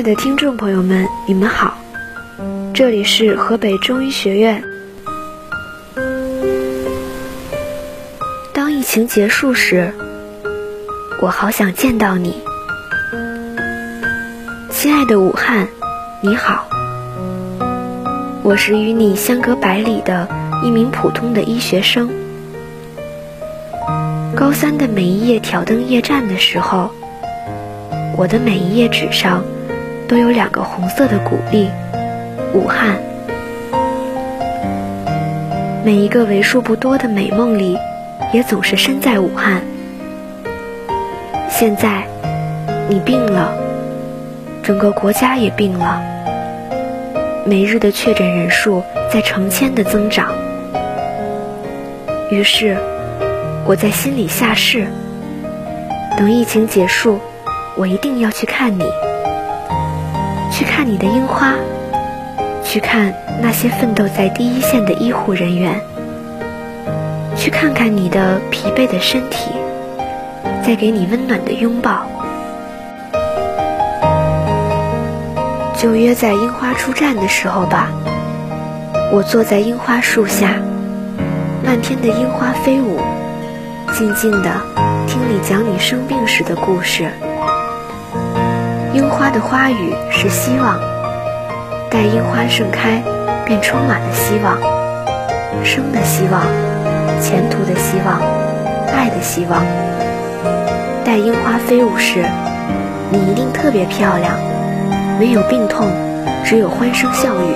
爱的听众朋友们，你们好，这里是河北中医学院。当疫情结束时，我好想见到你，亲爱的武汉，你好，我是与你相隔百里的一名普通的医学生。高三的每一页挑灯夜战的时候，我的每一页纸上。都有两个红色的鼓励，武汉。每一个为数不多的美梦里，也总是身在武汉。现在，你病了，整个国家也病了，每日的确诊人数在成千的增长。于是，我在心里下誓，等疫情结束，我一定要去看你。去看你的樱花，去看那些奋斗在第一线的医护人员，去看看你的疲惫的身体，再给你温暖的拥抱。就约在樱花出站的时候吧。我坐在樱花树下，漫天的樱花飞舞，静静的听你讲你生病时的故事。花的花语是希望，待樱花盛开，便充满了希望，生的希望，前途的希望，爱的希望。待樱花飞舞时，你一定特别漂亮，没有病痛，只有欢声笑语。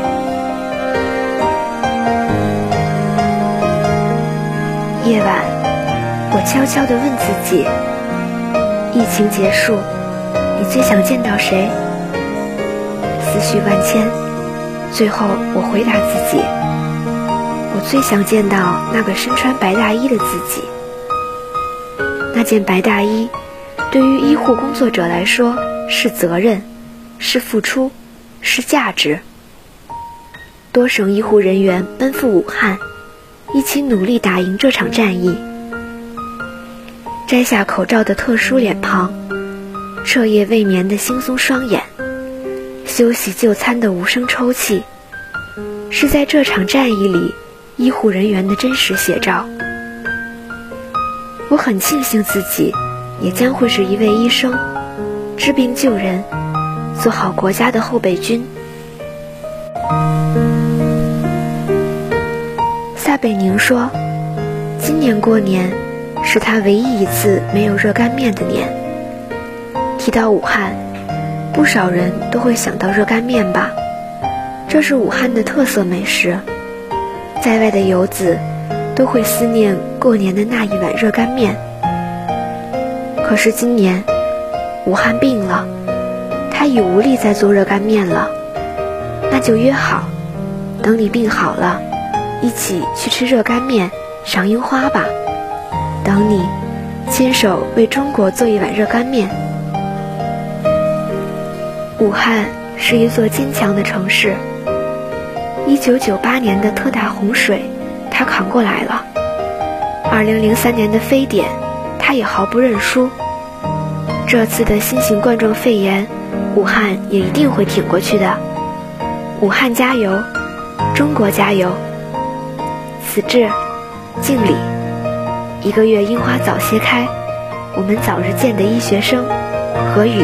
夜晚，我悄悄地问自己：疫情结束。你最想见到谁？思绪万千，最后我回答自己：我最想见到那个身穿白大衣的自己。那件白大衣，对于医护工作者来说是责任，是付出，是价值。多省医护人员奔赴武汉，一起努力打赢这场战役。摘下口罩的特殊脸庞。彻夜未眠的惺忪双眼，休息就餐的无声抽泣，是在这场战役里医护人员的真实写照。我很庆幸自己也将会是一位医生，治病救人，做好国家的后备军。撒贝宁说：“今年过年是他唯一一次没有热干面的年。”提到武汉，不少人都会想到热干面吧？这是武汉的特色美食，在外的游子都会思念过年的那一碗热干面。可是今年，武汉病了，他已无力再做热干面了。那就约好，等你病好了，一起去吃热干面、赏樱花吧。等你，亲手为中国做一碗热干面。武汉是一座坚强的城市。一九九八年的特大洪水，他扛过来了；二零零三年的非典，他也毫不认输。这次的新型冠状肺炎，武汉也一定会挺过去的。武汉加油，中国加油！此致，敬礼。一个月樱花早些开，我们早日见的医学生，何宇。